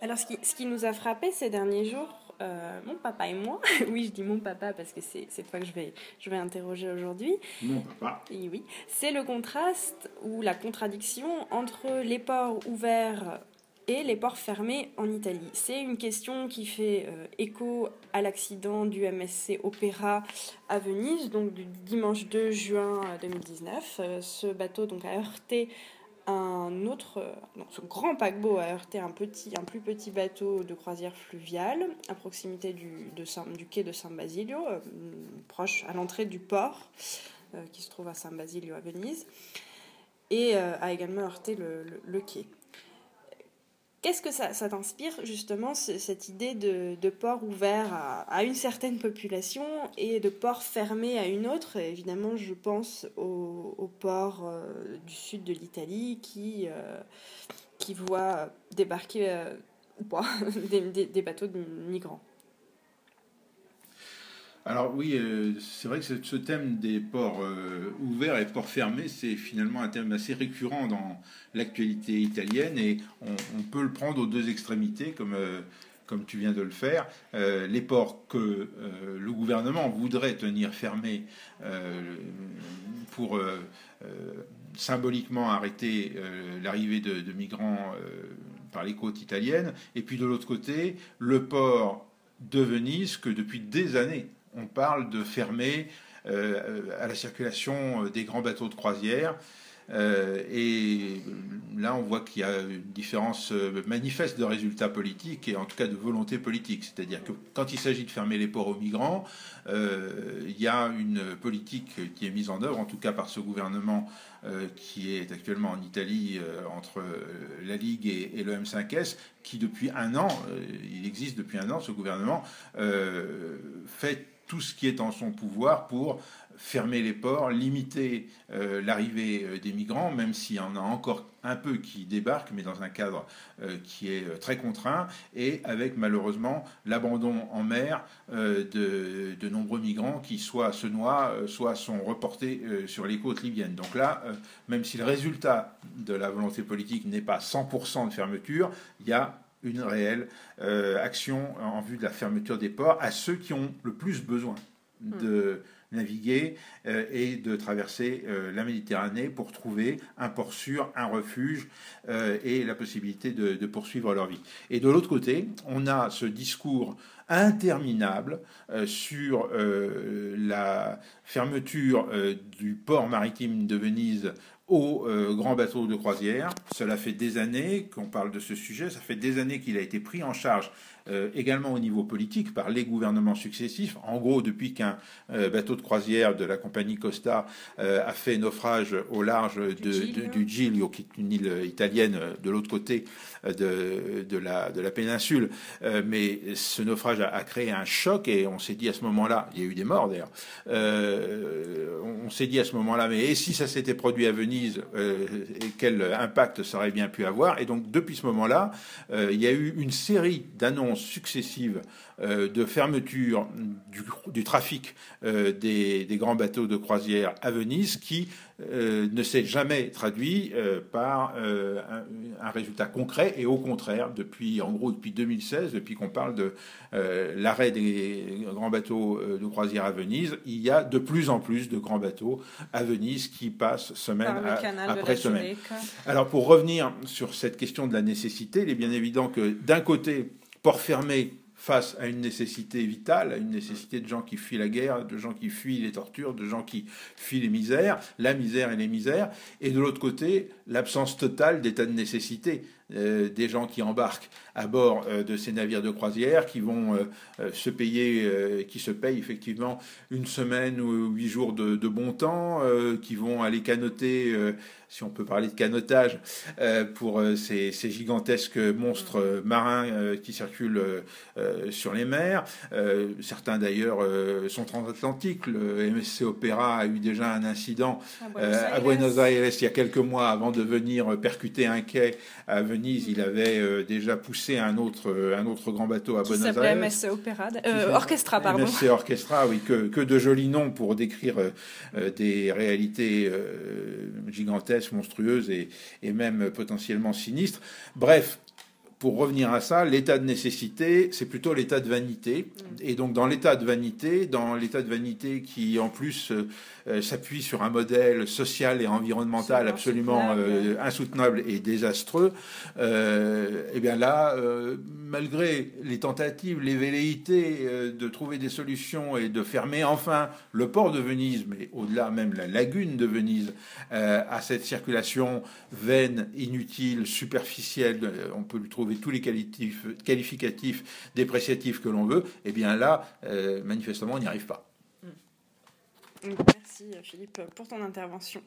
Alors, ce qui, ce qui nous a frappé ces derniers jours, euh, mon papa et moi, oui, je dis mon papa parce que c'est cette fois que je vais, je vais interroger aujourd'hui. Mon papa. Et oui, c'est le contraste ou la contradiction entre les ports ouverts et les ports fermés en Italie. C'est une question qui fait euh, écho à l'accident du MSC Opéra à Venise, donc du dimanche 2 juin 2019. Euh, ce bateau donc a heurté un autre, non, ce grand paquebot a heurté un, petit, un plus petit bateau de croisière fluviale à proximité du, quai de San Basilio, euh, proche à l'entrée du port qui se trouve à San Basilio à Venise, et a également heurté le quai. Qu'est-ce que ça, t'inspire justement, cette idée de, port ouvert à, une certaine population et de port fermé à une autre? Évidemment, je pense au, au port euh, du sud de l'Italie qui, euh, voit débarquer euh, des, des, bateaux de migrants. Alors oui, euh, c'est vrai que ce thème des ports euh, ouverts et ports fermés, c'est finalement un thème assez récurrent dans l'actualité italienne et on, peut le prendre aux deux extrémités, comme, euh, comme tu viens de le faire. les ports que le gouvernement voudrait tenir fermés pour symboliquement arrêter l'arrivée de, de, migrants par les côtes italiennes, et puis de l'autre côté, le port de Venise que depuis des années on parle de fermer euh, à la circulation euh, des grands bateaux de croisière. Euh, et là, on voit qu'il y a une différence manifeste de résultats politiques et en tout cas de volonté politique. C'est-à-dire que quand il s'agit de fermer les ports aux migrants, il y a une politique qui est mise en œuvre, en tout cas par ce gouvernement qui est actuellement en Italie entre la Ligue et, le M5S, qui depuis un an, il existe depuis un an, ce gouvernement fait tout ce qui est en son pouvoir pour fermer les ports, limiter euh, l'arrivée euh, des migrants, même s'il y en a encore un peu qui débarquent, mais dans un cadre euh, qui est très contraint, et avec malheureusement l'abandon en mer de, nombreux migrants qui soit se noient, soit sont reportés sur les côtes libyennes. Donc là, même si le résultat de la volonté politique n'est pas 100% de fermeture, il y a une réelle euh, action en vue de la fermeture des ports à ceux qui ont le plus besoin de naviguer euh, et de traverser euh, la Méditerranée pour trouver un port sûr, un refuge et la possibilité de, de, poursuivre leur vie. Et de l'autre côté, on a ce discours interminable sur la fermeture du port maritime de Venise aux euh, grands bateaux de croisière. Cela fait des années qu'on parle de ce sujet, ça fait des années qu'il a été pris en charge euh, également au niveau politique par les gouvernements successifs. En gros, depuis qu'un euh, bateau de croisière de la compagnie Costa a fait naufrage au large de, du Giglio, qui est une île italienne de l'autre côté de, de, la, de la péninsule, mais ce naufrage a, créé un choc et on s'est dit à ce moment-là, il y a eu des morts d'ailleurs, on s'est dit à ce moment-là, mais si ça s'était produit à venir euh, quel impact ça aurait bien pu avoir? Et donc depuis ce moment-là, euh, il y a eu une série d'annonces successives euh, de fermeture du, trafic des, grands bateaux de croisière à Venise qui ne s'est jamais traduit par un, résultat concret. Et au contraire, depuis en gros depuis 2016, depuis qu'on parle de l'arrêt des grands bateaux de croisière à Venise, il y a de plus en plus de grands bateaux à Venise qui passent semaine après semaine. Alors pour revenir sur cette question de la nécessité, il est bien évident que d'un côté, port fermé face à une nécessité vitale, à une nécessité de gens qui fuient la guerre, de gens qui fuient les tortures, de gens qui fuient les misères, la misère et les misères, et de l'autre côté, l'absence totale d'état de nécessité. Euh, des gens qui embarquent à bord euh, de ces navires de croisière, qui vont euh, se payer, qui se payent effectivement une semaine ou huit jours de, de bon temps, qui vont aller canoter si on peut parler de canotage, euh, pour euh, ces, gigantesques monstres marins euh, qui circulent sur les mers. certains d'ailleurs sont transatlantiques. Le MSC Opéra a eu déjà un incident à Buenos, Aires il y a quelques mois avant de venir percuter un quai à Venise. Il avait déjà poussé un autre, un autre grand bateau à qui Buenos Aires. MSC Opéra, Orchestra, pardon. MSC Orchestra, oui, que, que de jolis noms pour décrire des réalités gigantesques monstrueuse et, même potentiellement sinistre. Bref, pour revenir à ça, l'état de nécessité, c'est plutôt l'état de vanité. Et donc dans l'état de vanité, dans l'état de vanité qui en plus euh, euh, s'appuie sur un modèle social et environnemental absolument euh, insoutenable et désastreux, et eh bien là, malgré les tentatives, les velléités de trouver des solutions et de fermer enfin le port de Venise, mais au-delà même la lagune de Venise, à cette circulation vaine, inutile, superficielle, on peut lui trouver tous les qualificatifs dépréciatifs que l'on veut, eh bien là, euh, manifestement, on n'y arrive pas. Merci Philippe pour ton intervention.